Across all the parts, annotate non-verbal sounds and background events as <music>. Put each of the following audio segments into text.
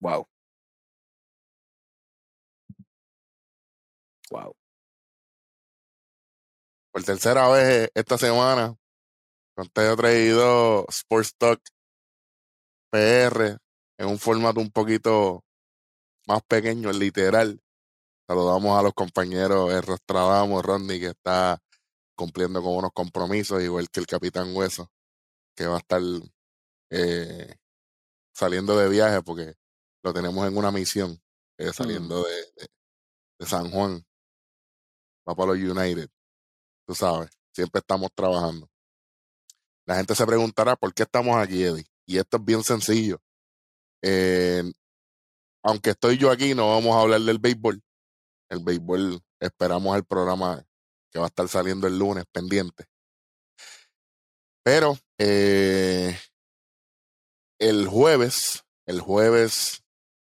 Wow. Wow. Por tercera vez esta semana, con Teo traído Sports Talk PR en un formato un poquito más pequeño, literal. Saludamos a los compañeros Errostradamo, Rodney, que está cumpliendo con unos compromisos, igual que el Capitán Hueso, que va a estar eh, saliendo de viaje porque lo tenemos en una misión, eh, saliendo de, de, San Juan, va para los United. Tú sabes, siempre estamos trabajando. La gente se preguntará por qué estamos aquí, Eddie. Y esto es bien sencillo. Eh, aunque estoy yo aquí, no vamos a hablar del béisbol. El béisbol, esperamos el programa que va a estar saliendo el lunes pendiente. Pero eh, el jueves, el jueves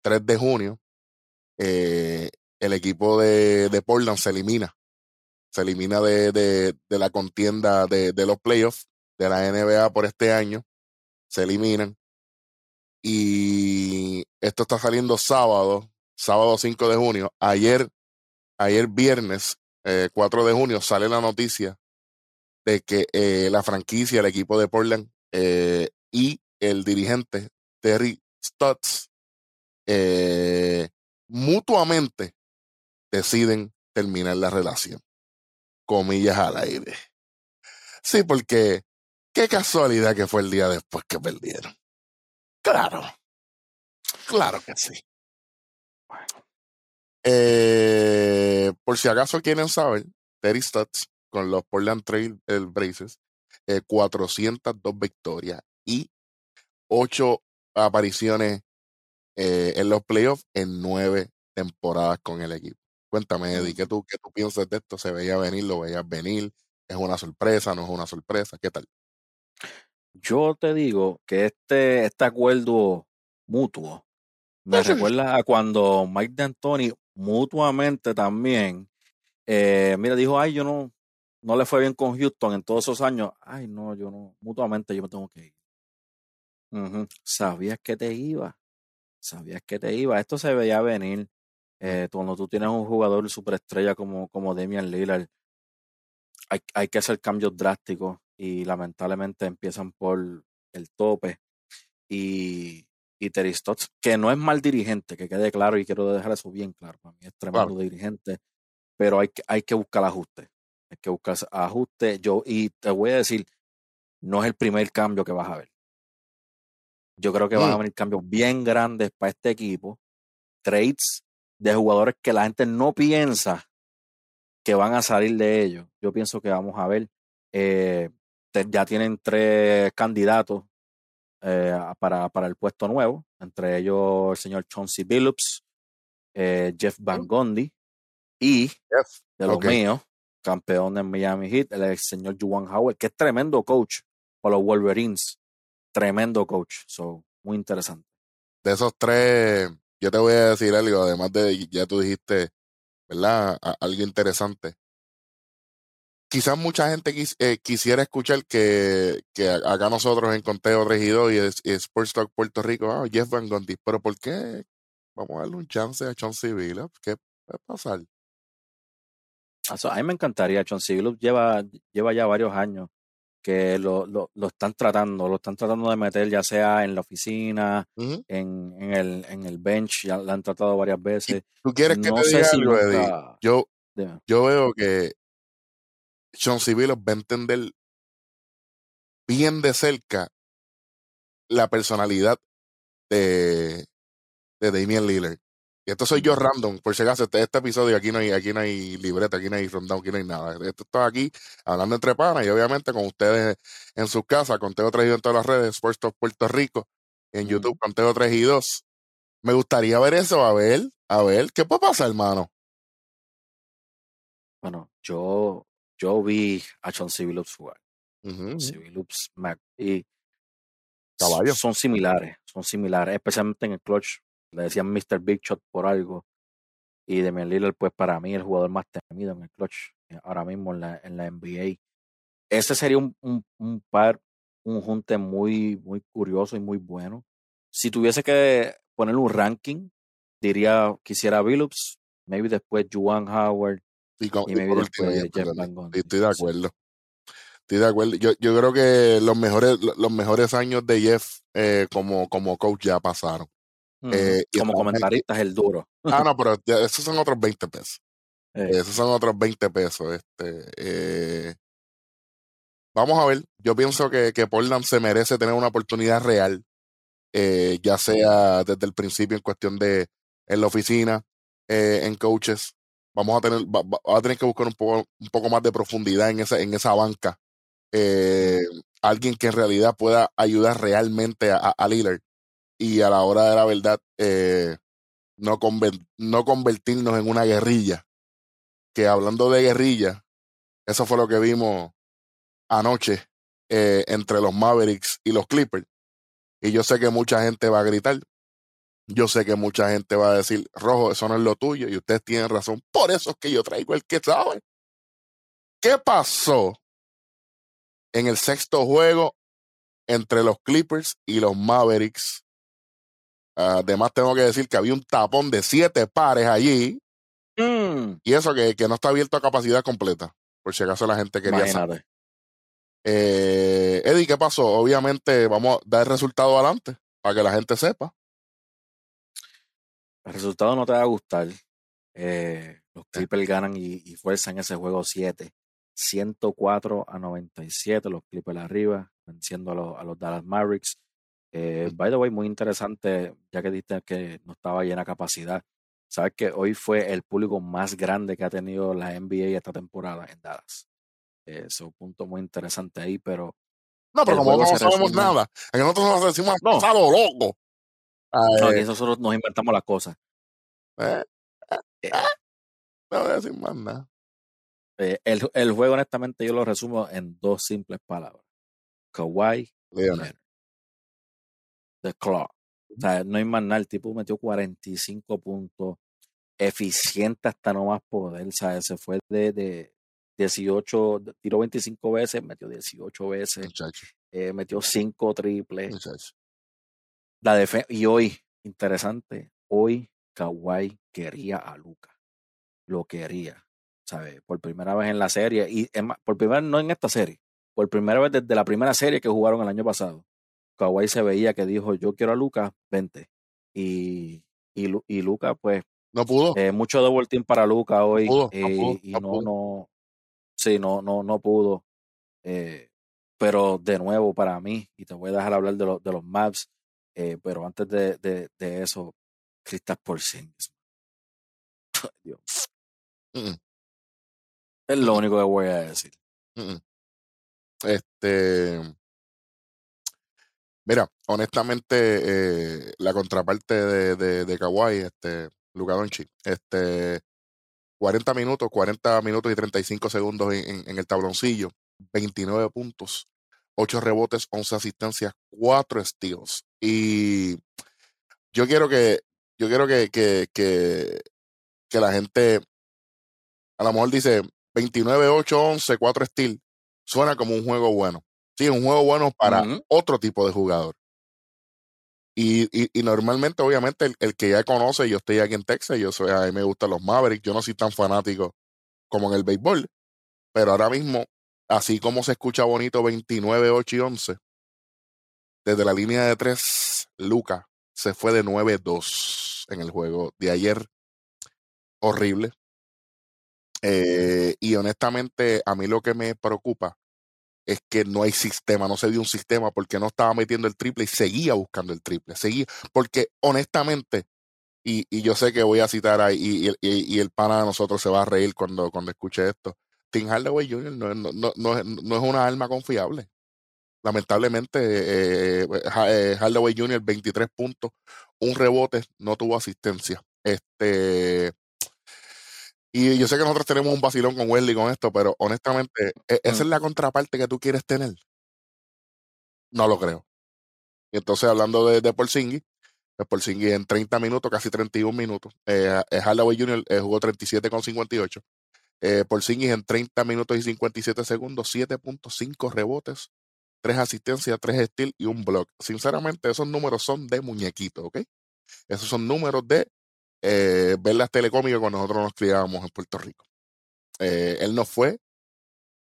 3 de junio, eh, el equipo de, de, Portland se elimina. Se elimina de, de, de la contienda de, los playoffs de la NBA por este año. Se eliminan. Y esto está saliendo sábado, sábado 5 de junio. Ayer, ayer viernes eh, 4 de junio sale la noticia de que eh, la franquicia, el equipo de Portland eh, y el dirigente Terry Stutz eh, mutuamente deciden terminar la relación. Comillas al aire. Sí, porque qué casualidad que fue el día después que perdieron. Claro. Claro que sí. Eh, por si acaso quieren saber, Terry Stutz con los Portland Trail Braces, eh, 402 victorias y 8 apariciones eh, en los playoffs en 9 temporadas con el equipo. Cuéntame, Eddie, ¿qué tú, ¿qué tú piensas de esto? ¿Se veía venir? ¿Lo veías venir? ¿Es una sorpresa? ¿No es una sorpresa? ¿Qué tal? Yo te digo que este, este acuerdo mutuo me recuerda a cuando Mike D'Antoni mutuamente también, eh, mira, dijo, ay, yo no, no le fue bien con Houston en todos esos años. Ay, no, yo no, mutuamente yo me tengo que ir. Sabías que te iba, sabías que te iba. Esto se veía venir. Eh, cuando tú tienes un jugador superestrella como, como Damian Lillard, hay, hay que hacer cambios drásticos y lamentablemente empiezan por el tope. Y, y Terry Stotts, que no es mal dirigente, que quede claro y quiero dejar eso bien claro. Para mí es tremendo dirigente, pero hay que, hay que buscar ajuste. Hay que buscar ajuste. Yo, y te voy a decir, no es el primer cambio que vas a ver. Yo creo que van a mm. venir cambios bien grandes para este equipo. Trades de jugadores que la gente no piensa que van a salir de ellos. Yo pienso que vamos a ver. Eh, ya tienen tres candidatos eh, para, para el puesto nuevo, entre ellos el señor Chauncey Billups, eh, Jeff Van Gundy y de los míos, campeón de Miami Heat, el señor Juwan Howard, que es tremendo coach para los Wolverines, tremendo coach, so, muy interesante. De esos tres, yo te voy a decir algo, además de, ya tú dijiste, ¿verdad? algo interesante quizás mucha gente eh, quisiera escuchar que, que, acá nosotros en Conteo Regido y, y Sports Talk Puerto Rico, ah, Jeff Van Gundy, pero ¿por qué? Vamos a darle un chance a John Civil, ¿qué puede pasar? a mí me encantaría, John Civil lleva, lleva ya varios años que lo, lo, lo, están tratando, lo están tratando de meter ya sea en la oficina, en, en, el, en el bench, ya lo han tratado varias veces. ¿Tú quieres que te diga algo, Yo, yo veo que Sean Civilos va a entender bien de cerca la personalidad de, de Damian Lillard. Y esto soy yo random, por si acaso, este, este, episodio aquí no hay, aquí no hay libreta, aquí no hay rundown, aquí no hay nada. Esto está aquí hablando entre panas y obviamente con ustedes en sus casas, con Teo 3 y en todas las redes, Sports Puerto Rico, en YouTube con Teo 3 y 2. Me gustaría ver eso, a ver, a ver, ¿qué puede pasar, hermano? Bueno, yo yo vi a John Civilups jugar. Civilups y Caballos. son similares, son similares, especialmente en el clutch. Le decían Mr. Big Shot por algo. Y Demian Lillard, pues para mí, el jugador más temido en el clutch, eh, ahora mismo en la, en la NBA. Ese sería un, un, par, un junte muy, muy curioso y muy bueno. Si tuviese que poner un ranking, diría, quisiera Billups, maybe después Juan Howard Y, con- y y maybe después Jeff Jeff Van Gundy. Estoy de acuerdo. Estoy de acuerdo. Yo, yo creo que los mejores, los mejores años de Jeff eh, como, como coach ya pasaron. Eh, Como comentarista es el duro. Ah, no, <laughs> pero ya esos son otros 20 pesos. Eh, Esos son otros 20 pesos. Este, eh, vamos a ver. Yo pienso que, que Portland se merece tener una oportunidad real, ya sea desde el principio en cuestión de en la oficina, en coaches. Vamos a tener, va- a tener que buscar un poco, un poco más de profundidad en esa, en esa banca. Alguien que en realidad pueda ayudar realmente a, a- a Lillard y a la hora de la verdad eh, no, no convertirnos en una guerrilla que hablando de guerrilla, eso fue lo que vimos anoche eh, entre los Mavericks y los Clippers. Y yo sé que mucha gente va a gritar. Yo sé que mucha gente va a decir, Rojo, eso no es lo tuyo. Y ustedes tienen razón. Por eso es que yo traigo el que sabe. ¿Qué pasó en el sexto juego entre los Clippers y los Mavericks? Además, tengo que decir que había un tapón de siete pares allí. mm, Y eso que, que no está abierto a capacidad completa. Por si acaso la gente quería saber. imagínate. Eh, Eddie, ¿qué pasó? Obviamente vamos a dar el resultado adelante para que la gente sepa. El resultado no te va a gustar. Eh, los Clippers ganan y, y fuerzan ese juego 7. 104 a 97, los Clippers arriba, venciendo a los, a los Dallas Mavericks. Eh, by the way, muy interesante, ya que diste que no estaba llena capacidad. Sabes que hoy fue el público más grande que ha tenido la NBA esta temporada en Dallas. Eh, es un punto muy interesante ahí, pero No, pero como no sabemos resume- nada, aquí nosotros nos decimos No. pasado loco. no, Eh, aquí nosotros nos inventamos las cosas. eh, Eh, eh, no voy a decir más nada. Eh, el, el juego, honestamente, yo lo resumo en dos simples palabras. Kawhi Leonard. The Claw. O sea, no hay más nada. El tipo metió 45 puntos. Eficiente hasta no más poder. O sea, se fue de, de 18, tiró 25 veces, metió 18 veces, eh, metió 5 triples. muchacho. La y hoy, interesante, hoy Kawhi quería a Luca. Lo quería. ¿Sabes? Por primera vez en la serie. Y por primera vez no en esta serie. Por primera vez desde la primera serie que jugaron el año pasado. Kawhi se veía que dijo, yo quiero a Luca, vente. Y, y, y Luca, pues, No pudo. eh, mucho double team para Luca hoy. pudo, no eh, pudo, y no no, pudo. no, sí, no, no, no pudo. Eh, pero de nuevo, para mí, y te voy a dejar hablar de, los de los maps, pero antes de, de, de eso, Kristaps Porzingis. <laughs> Dios. Mm, Es lo único que voy a decir. mm, mm. Este. Mira, honestamente, eh, la contraparte de, de, de Kawhi, este, Luka Doncic, este, 40 minutos, 40 minutos y 35 segundos en, en- en el tabloncillo, 29 puntos, 8 rebotes, 11 asistencias, 4 steals. Y yo quiero que, yo quiero que, que, que, que la gente, a lo mejor dice 29, 8, 11, 4 steals, suena como un juego bueno. Sí, un juego bueno para otro tipo de jugador. Y, y, y normalmente, obviamente, el, el que ya conoce, yo estoy aquí en Texas, yo soy, a mí me gustan los Mavericks, yo no soy tan fanático como en el béisbol, pero ahora mismo, así como se escucha bonito 29, 8 y 11, desde la línea de 3, Luca se fue de 9-2 en el juego de ayer. Horrible. Eh, y honestamente, a mí lo que me preocupa es que no hay sistema, no se dio un sistema porque no estaba metiendo el triple y seguía buscando el triple, seguía, porque honestamente, y, y yo sé que voy a citar ahí, y, y, el pana de nosotros se va a reír cuando, cuando escuche esto, Tim Hardaway Jr. no, no, no, no no es una arma confiable. Lamentablemente, eh, Ha- eh, Hardaway Jr. 23 puntos, un rebote, no tuvo asistencia. Este, y yo sé que nosotros tenemos un vacilón con Wesley con esto, pero honestamente, ¿e- ¿esa es la contraparte que tú quieres tener? No lo creo. Y entonces, hablando de, de Porzingis, pues Porzingis en 30 minutos, casi 31 minutos. Eh, Hardaway Jr. eh, jugó 37 con 58. Eh, Porzingis en 30 minutos y 57 segundos, 7.5 rebotes, 3 asistencias, 3 steals y un block. Sinceramente, esos números son de muñequito, ¿ok? Esos son números de eh, ver las telecómicas cuando nosotros nos criábamos en Puerto Rico. Eh, él no fue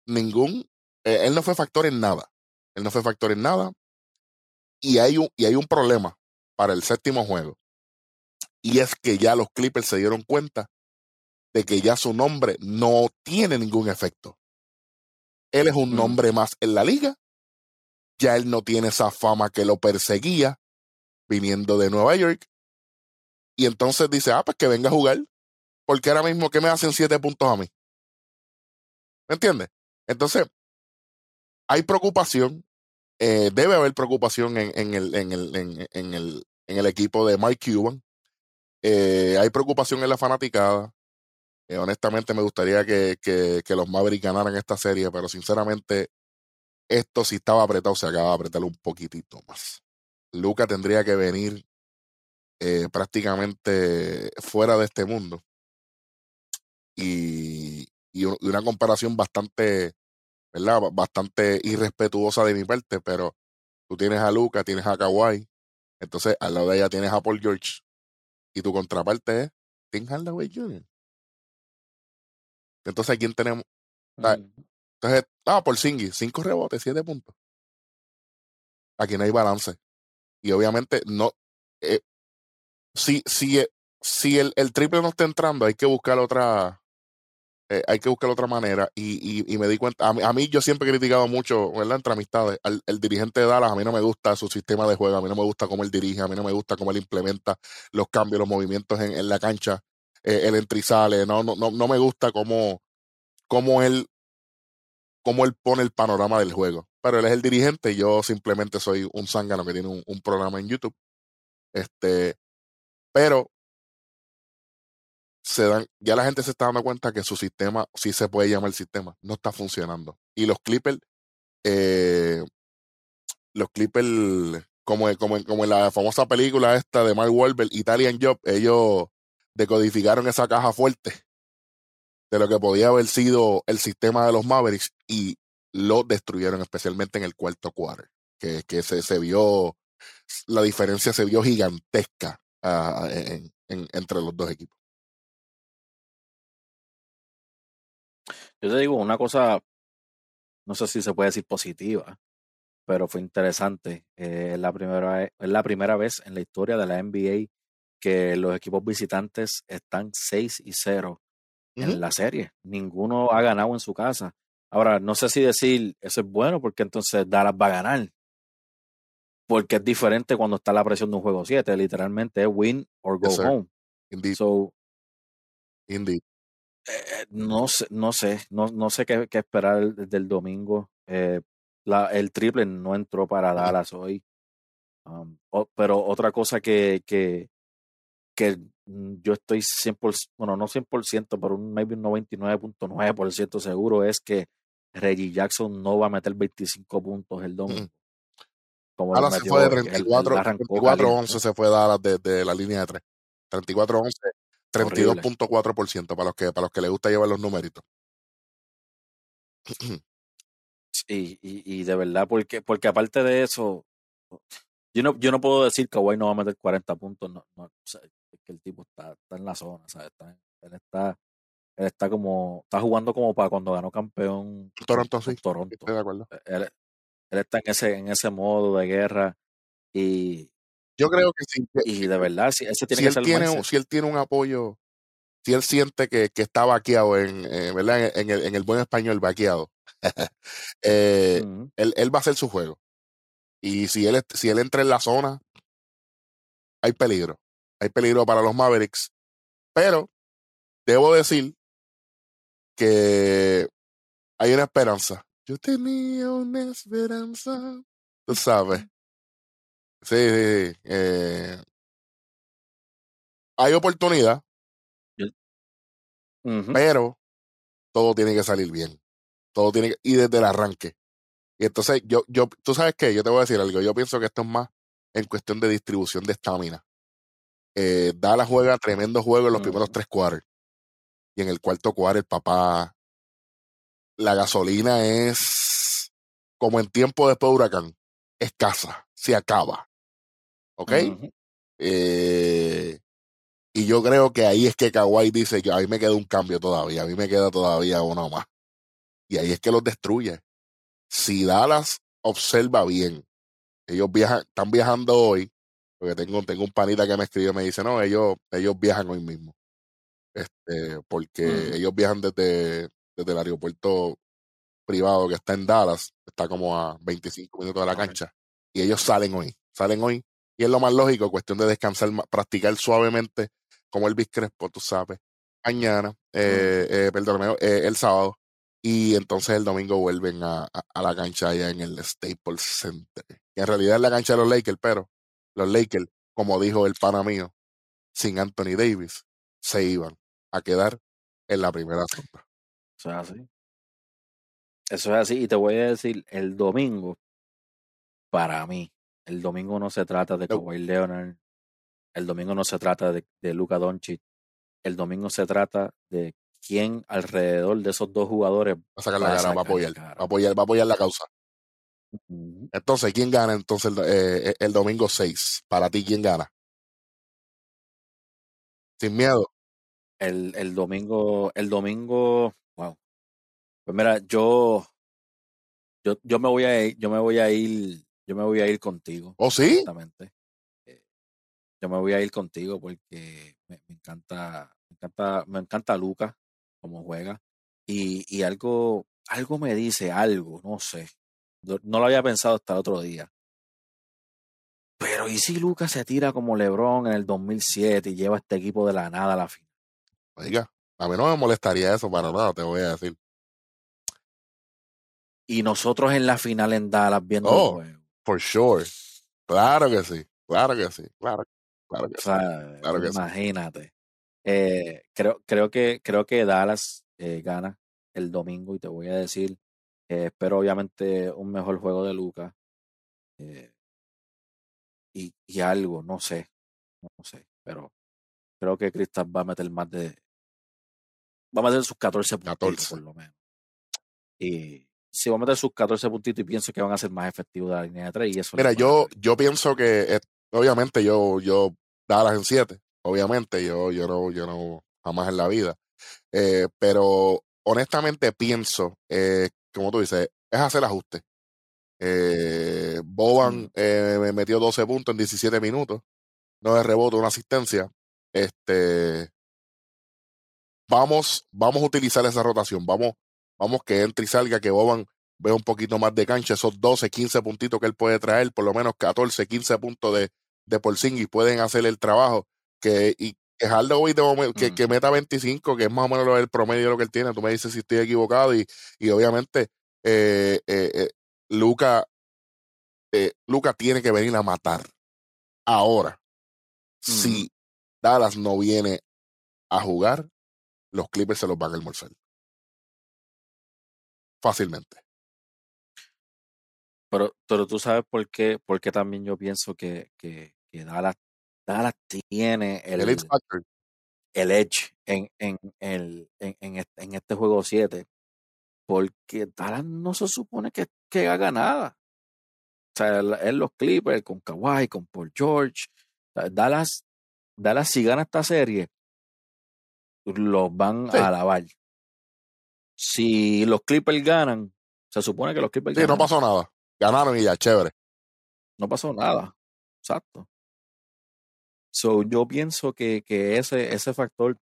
ningún, eh, él no fue factor en nada. Él no fue factor en nada. Y hay un, y hay un problema para el séptimo juego. Y es que ya los Clippers se dieron cuenta de que ya su nombre no tiene ningún efecto. Él es un nombre más en la liga. Ya él no tiene esa fama que lo perseguía viniendo de Nueva York. Y entonces dice, ah, pues que venga a jugar. Porque ahora mismo, ¿qué me hacen siete puntos a mí? ¿Me entiendes? Entonces, hay preocupación. eh, debe haber preocupación en, en el, en, el, en, el, en el equipo de Mike Cuban. Eh, hay preocupación en la fanaticada. Eh, honestamente, me gustaría que, que, que los Mavericks ganaran esta serie, pero sinceramente, esto si estaba apretado, se acaba de apretar un poquitito más. Luca tendría que venir eh, prácticamente fuera de este mundo. Y, y un- y una comparación bastante, ¿verdad? Ba- Bastante irrespetuosa de mi parte, pero tú tienes a Luca, tienes a Kawhi, entonces al lado de ella tienes a Paul George, y tu contraparte es Tim Hardaway Jr. Entonces, ¿a quién tenemos? Ah, Mm. Entonces, ah, por Singy, cinco rebotes, siete puntos. Aquí no hay balance. Y obviamente no. eh, si si, eh, si el, el triple no está entrando, hay que buscar otra. eh, hay que buscar otra manera. Y, y, me di cuenta. A mí, a mí yo siempre he criticado mucho, ¿verdad? Entre amistades. Al, el dirigente de Dallas, a mí no me gusta su sistema de juego. A mí no me gusta cómo él dirige. A mí no me gusta cómo él implementa los cambios, los movimientos en, en la cancha. eh, el sale. No, no, no, no me gusta cómo, cómo él cómo él pone el panorama del juego. Pero él es el dirigente yo simplemente soy un zángano que tiene un, un programa en YouTube. Este, pero se dan, ya la gente se está dando cuenta que su sistema, sí se puede llamar sistema, no está funcionando. Y los Clippers, eh, los Clippers, como, como, como en la famosa película esta de Mark Wahlberg, Italian Job, ellos decodificaron esa caja fuerte de lo que podía haber sido el sistema de los Mavericks y lo destruyeron, especialmente en el cuarto quarter, que, que se, se vio, la diferencia se vio gigantesca en- en- entre los dos equipos. Yo te digo una cosa, no sé si se puede decir positiva, pero fue interesante. Eh, es, la primera, vez- es la primera vez en la historia de la NBA que los equipos visitantes están 6 y 0 en la serie. Ninguno ha ganado en su casa. Ahora, no sé si decir eso es bueno porque entonces Dallas va a ganar. Porque es diferente cuando está la presión de un juego 7. Literalmente es win or go Yes, home. Indeed, So, indeed. eh, no sé, no sé, no, no sé qué, qué esperar desde el domingo. Eh, la, el triple no entró para. Dallas hoy. Um, o- pero otra cosa que, que, que mm, yo estoy 100%, bueno, no 100%, pero un maybe un 99.9% seguro es que Reggie Jackson no va a meter 25 puntos el domingo. Ujú. Como Ahora se fue de hoy, que él- él 34, arrancó 34 caliente. 11 se fue Dallas desde la línea de 3. 34 11, Horrible. 32.4% para los que para los que les gusta llevar los numeritos. <clears throat> Y, y, y de verdad, porque, porque aparte de eso, yo no, yo no puedo decir que Kawhi no va a meter 40 puntos. No, no, o sea, es que el tipo está, está en la zona, ¿sabes? Está, él está, él está como, está jugando como para cuando ganó campeón Toronto sí, Toronto. estoy de acuerdo. Él, él está en ese, en ese modo de guerra y, Yo creo que si, y de verdad, sí, ese tiene si que él ser tiene si él tiene un apoyo, si él siente que, que está vaqueado en, eh, ¿verdad? En, en el, en el buen español vaqueado, <laughs> eh, él, él va a hacer su juego. Y si él si él entra en la zona, hay peligro. Hay peligro para los Mavericks. Pero debo decir que hay una esperanza. Yo tenía una esperanza. Tú sabes. Sí, sí, sí. Eh, hay oportunidad, pero todo tiene que salir bien. Todo tiene que, y desde el arranque. Y entonces, yo, yo, tú sabes qué, yo te voy a decir algo. Yo pienso que esto es más en cuestión de distribución de estamina. Eh, Dallas juega tremendo juego en los primeros tres cuartos. Y en el cuarto cuarto, el papá, la gasolina es como en tiempo después de huracán, escasa, se acaba. ¿Ok? Eh, y yo creo que ahí es que Kawhi dice que a mí me queda un cambio todavía, a mí me queda todavía uno más. Y ahí es que los destruye. Si Dallas observa bien, ellos viajan, están viajando hoy, porque tengo, tengo un panita que me escribe y me dice, no, ellos, ellos viajan hoy mismo. Este, porque ellos viajan desde, desde el aeropuerto privado que está en Dallas, está como a 25 minutos de la cancha, y ellos salen hoy, salen hoy, y es lo más lógico, cuestión de descansar, practicar suavemente, como el Crespo, tú sabes, mañana, eh, eh, perdóname, eh, el sábado, y entonces el domingo vuelven a, la cancha allá en el Staples Center, que en realidad es la cancha de los Lakers, pero los Lakers, como dijo el pana mío, sin Anthony Davis, se iban a quedar en la primera ronda. Eso es así. Eso es así. Y te voy a decir, el domingo, para mí, el domingo no se trata de Kawhi Leonard, el domingo no se trata de, de Luka Doncic, el domingo se trata de quién alrededor de esos dos jugadores va a sacar la cara, va a apoyar, va a apoyar, va a apoyar la causa. Entonces, ¿quién gana entonces el, eh, el domingo 6? Para ti, ¿quién gana? Sin miedo. El, el domingo, el domingo. Pues mira, yo, yo, yo me voy a ir, yo me voy a ir, yo me voy a ir contigo. ¿Oh, sí? Exactamente. Eh, yo me voy a ir contigo porque me, encanta, me encanta, me encanta Lucas como juega. Y, y algo, algo me dice, algo, no sé. No lo había pensado hasta el otro día. Pero ¿y si Lucas se tira como LeBron en el 2007 y lleva a este equipo de la nada a la final? Oiga, a mí no me molestaría eso para nada, te voy a decir. Y nosotros en la final en Dallas viendo oh, juego. For sure. Claro que sí, claro que sí, claro, claro que sí. Claro que imagínate. Eh, creo, creo, que, creo que Dallas eh, gana el domingo y te voy a decir, eh, espero obviamente un mejor juego de Lucas. Eh, y, algo, no sé, no sé, pero creo que Cristal va a meter más de, va a meter sus 14 puntos por lo menos. Y si va a meter sus 14 puntitos y pienso que van a ser más efectivos de la línea de 3 y eso Mira, yo, yo pienso que eh, obviamente yo, yo Dallas en 7, obviamente, yo, yo no, yo no jamás en la vida. Eh, pero honestamente pienso, eh, como tú dices, es hacer ajustes. Eh, Boban mm. eh, me metió 12 puntos en 17 minutos, no de rebote, una asistencia. Este, vamos, vamos a utilizar esa rotación, vamos, vamos que entre y salga, que Boban vea un poquito más de cancha, esos 12, 15 puntitos que él puede traer, por lo menos 14, 15 puntos de, de y pueden hacer el trabajo. Que, y que Hardaway que, que, meta 25, que es más o menos el promedio de lo que él tiene. Tú me dices si estoy equivocado y, y obviamente eh, eh, eh Luca, eh, Luca tiene que venir a matar. Ahora, si Dallas no viene a jugar, los Clippers se los van a almorzar. Fácilmente. Pero, pero tú sabes por qué, por qué también yo pienso que, que, que Dallas, Dallas tiene el, el, el edge en, en, en, en, este, en este juego 7 porque Dallas no se supone que, que haga nada. O sea, es los Clippers con Kawhi, con Paul George. Dallas, Dallas si gana esta serie, los van a alabar. Si los Clippers ganan, se supone que los Clippers sí, no pasó nada. Ganaron y ya, chévere. No pasó nada. Exacto. So, yo pienso que, que ese, ese factor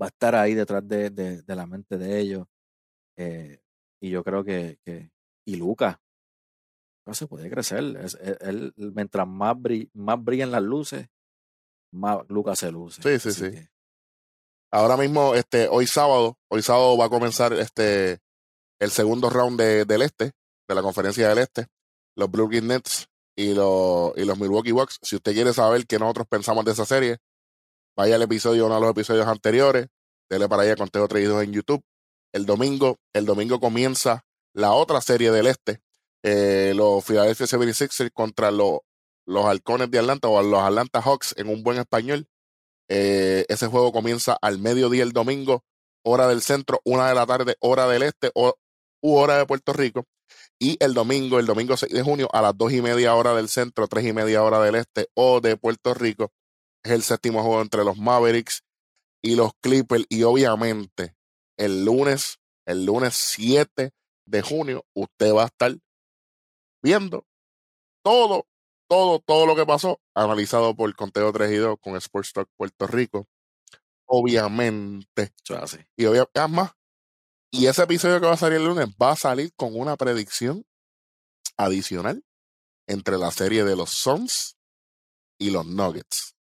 va a estar ahí detrás de, de, de la mente de ellos. Eh, y yo creo que, que y Lucas, no se puede crecer. Es, e, él, mientras más, más brillan las luces, más Lucas se luce. Sí, sí, sí. Ahora mismo, este, hoy sábado, hoy sábado va a comenzar este el segundo round de, del este, de la conferencia del este, los Brooklyn Nets y los, y los Milwaukee Bucks. Si usted quiere saber qué nosotros pensamos de esa serie, vaya al episodio, uno de los episodios anteriores, dele para allá, conteo traídos en YouTube el domingo. El domingo comienza la otra serie del este, eh, los Philadelphia 76ers contra los, los Halcones de Atlanta o los Atlanta Hawks en un buen español. Eh, ese juego comienza al mediodía el domingo, hora del centro, una de la tarde, hora del este o, u hora de Puerto Rico. Y el domingo, el domingo 6 de junio, a las 2 y media hora del centro, 3 y media hora del este o de Puerto Rico, es el séptimo juego entre los Mavericks y los Clippers. Y obviamente, el lunes, el lunes 7 de junio, usted va a estar viendo todo, todo, todo lo que pasó, analizado por Conteo 3 y 2 con Sports Talk Puerto Rico. Obviamente. Y obviamente, más, y ese episodio que va a salir el lunes va a salir con una predicción adicional entre la serie de los Suns y los Nuggets.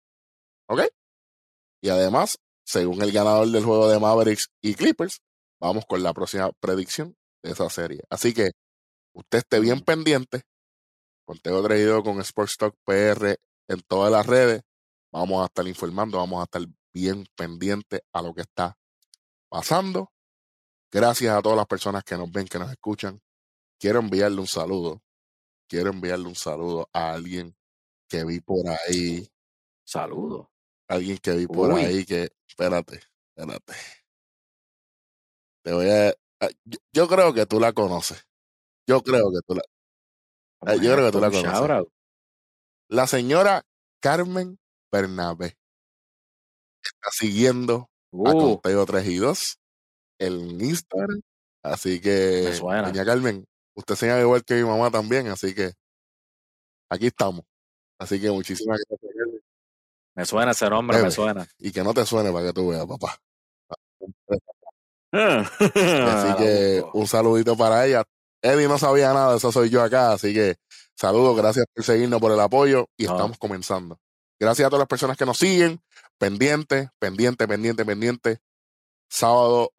¿Ok? Y además, según el ganador del juego de Mavericks y Clippers, vamos con la próxima predicción de esa serie. Así que usted esté bien pendiente. Conteo traído con Sports Talk PR en todas las redes. Vamos a estar informando, vamos a estar bien pendientes a lo que está pasando. Gracias a todas las personas que nos ven, que nos escuchan. Quiero enviarle un saludo. Quiero enviarle un saludo a alguien que vi por ahí. Saludo. Alguien que vi por ahí que. Espérate, espérate. Te voy a. Ah, yo, creo que tú la conoces. Yo creo que tú la. Eh, yo creo que tú la conoces. La señora Carmen Bernabé está siguiendo a uh. Conteo 3 y 2 en Instagram. Así que, doña Carmen, usted se igual que mi mamá también, así que aquí estamos. Así que muchísimas gracias. Me suena ese nombre, me suena. Y que no te suene para que tú veas, papá. <laughs> así que un saludito para ella. Eddie no sabía nada, eso soy yo acá, así que saludos, gracias por seguirnos, por el apoyo y estamos comenzando. Gracias a todas las personas que nos siguen, pendiente, pendiente, pendiente, pendiente. Sábado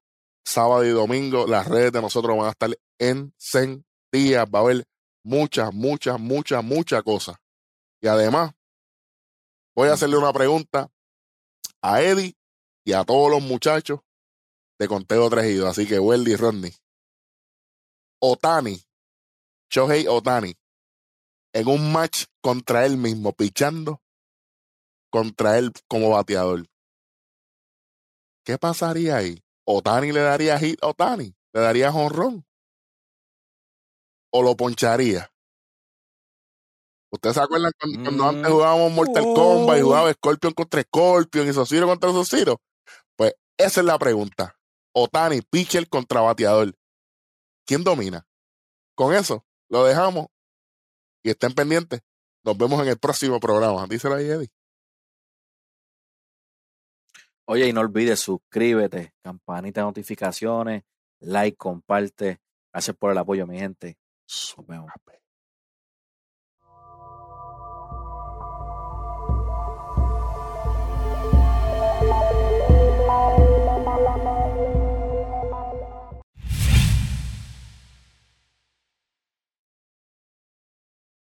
sábado y domingo, las redes de nosotros van a estar encendidas. Va a haber muchas, muchas, muchas, muchas cosas. Y además, voy a hacerle una pregunta a Eddie y a todos los muchachos de Conteo 3 Así que, Weldy Rodney. Otani, Shohei Otani, en un match contra él mismo, pichando contra él como bateador. ¿Qué pasaría ahí? Otani le daría hit a Otani, le daría jonrón. O lo poncharía. ¿Ustedes se acuerdan cuando, antes mm. jugábamos Mortal Kombat y uh. jugaba Scorpion contra Scorpion y Sosiro contra Sosiro? Pues esa es la pregunta. Otani, pitcher contra bateador. ¿Quién domina? Con eso, lo dejamos y estén pendientes. Nos vemos en el próximo programa. Díselo ahí, Eddie. Oye, y no olvides, suscríbete, campanita de notificaciones, like, comparte. Gracias por el apoyo, mi gente. Nos vemos.